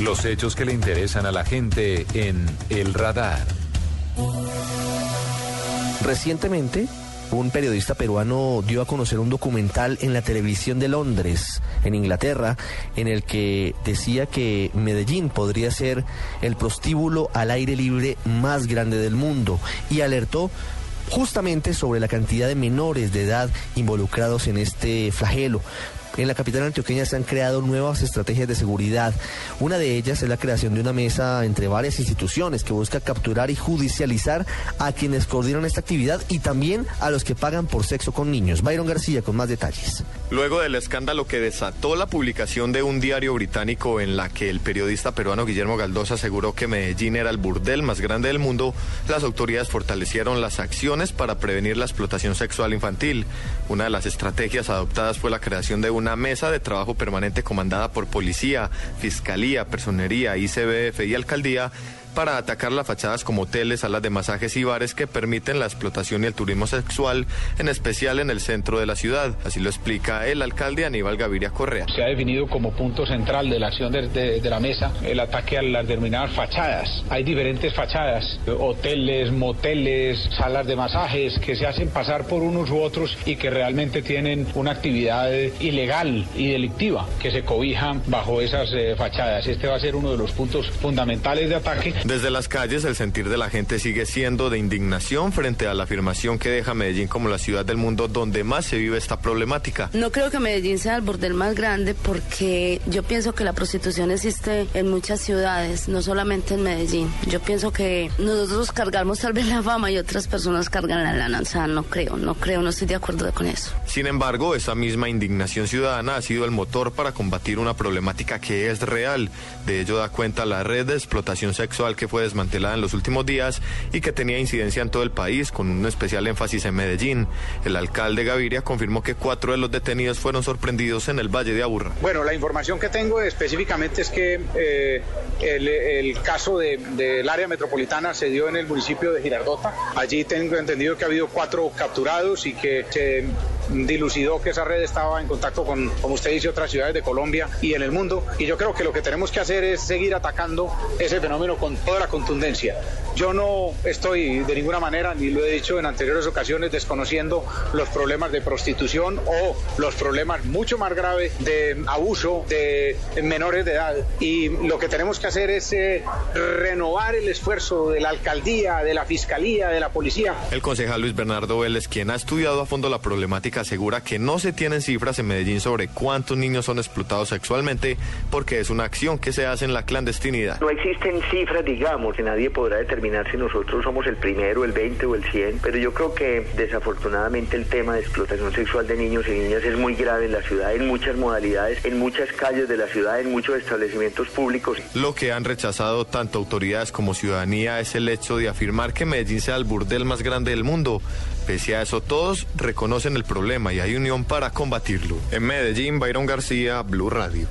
Los hechos que le interesan a la gente en El Radar. Recientemente, un periodista peruano dio a conocer un documental en la televisión de Londres, en Inglaterra, en el que decía que Medellín podría ser el prostíbulo al aire libre más grande del mundo y alertó justamente sobre la cantidad de menores de edad involucrados en este flagelo. En la capital antioqueña se han creado nuevas estrategias de seguridad. Una de ellas es la creación de una mesa entre varias instituciones que busca capturar y judicializar a quienes coordinan esta actividad y también a los que pagan por sexo con niños. Byron García con más detalles. Luego del escándalo que desató la publicación de un diario británico en la que el periodista peruano Guillermo Galdós aseguró que Medellín era el burdel más grande del mundo, las autoridades fortalecieron las acciones para prevenir la explotación sexual infantil. Una de las estrategias adoptadas fue la creación de una una mesa de trabajo permanente comandada por policía, fiscalía, personería, ICBF y alcaldía para atacar las fachadas como hoteles, salas de masajes y bares que permiten la explotación y el turismo sexual, en especial en el centro de la ciudad. Así lo explica el alcalde Aníbal Gaviria Correa. Se ha definido como punto central de la acción de, la mesa el ataque a las denominadas fachadas. Hay diferentes fachadas, hoteles, moteles, salas de masajes que se hacen pasar por unos u otros y que realmente tienen una actividad ilegal y delictiva que se cobijan bajo esas eh, fachadas. Este va a ser uno de los puntos fundamentales de ataque. Desde las calles el sentir de la gente sigue siendo de indignación frente a la afirmación que deja Medellín como la ciudad del mundo donde más se vive esta problemática. No creo que Medellín sea el bordel más grande porque yo pienso que la prostitución existe en muchas ciudades, no solamente en Medellín. Yo pienso que nosotros cargamos tal vez la fama y otras personas cargan la lana. O sea, no creo, no creo, no estoy de acuerdo con eso. Sin embargo, esa misma indignación ciudadana ha sido el motor para combatir una problemática que es real. De ello da cuenta la red de explotación sexual que fue desmantelada en los últimos días y que tenía incidencia en todo el país, con un especial énfasis en Medellín. El alcalde Gaviria confirmó que cuatro de los detenidos fueron sorprendidos en el Valle de Aburra. Bueno, la información que tengo específicamente es que eh, el, caso del área metropolitana se dio en el municipio de Girardota. Allí tengo entendido que ha habido cuatro capturados y que se dilucidó que esa red estaba en contacto con, como usted dice, otras ciudades de Colombia y en el mundo. Y yo creo que lo que tenemos que hacer es seguir atacando ese fenómeno con toda la contundencia. Yo no estoy de ninguna manera, ni lo he dicho en anteriores ocasiones, desconociendo los problemas de prostitución o los problemas mucho más graves de abuso de menores de edad. Y lo que tenemos que hacer es eh, renovar el esfuerzo de la alcaldía, de la fiscalía, de la policía. El concejal Luis Bernardo Vélez, quien ha estudiado a fondo la problemática, asegura que no se tienen cifras en Medellín sobre cuántos niños son explotados sexualmente porque es una acción que se hace en la clandestinidad. No existen cifras, digamos, que nadie podrá determinar si nosotros somos el primero, el 20 o el 100, pero yo creo que desafortunadamente el tema de explotación sexual de niños y niñas es muy grave en la ciudad, en muchas modalidades, en muchas calles de la ciudad, en muchos establecimientos públicos. Lo que han rechazado tanto autoridades como ciudadanía es el hecho de afirmar que Medellín sea el burdel más grande del mundo. Eso, todos reconocen el problema y hay unión para combatirlo. En Medellín, Byron García, Blue Radio.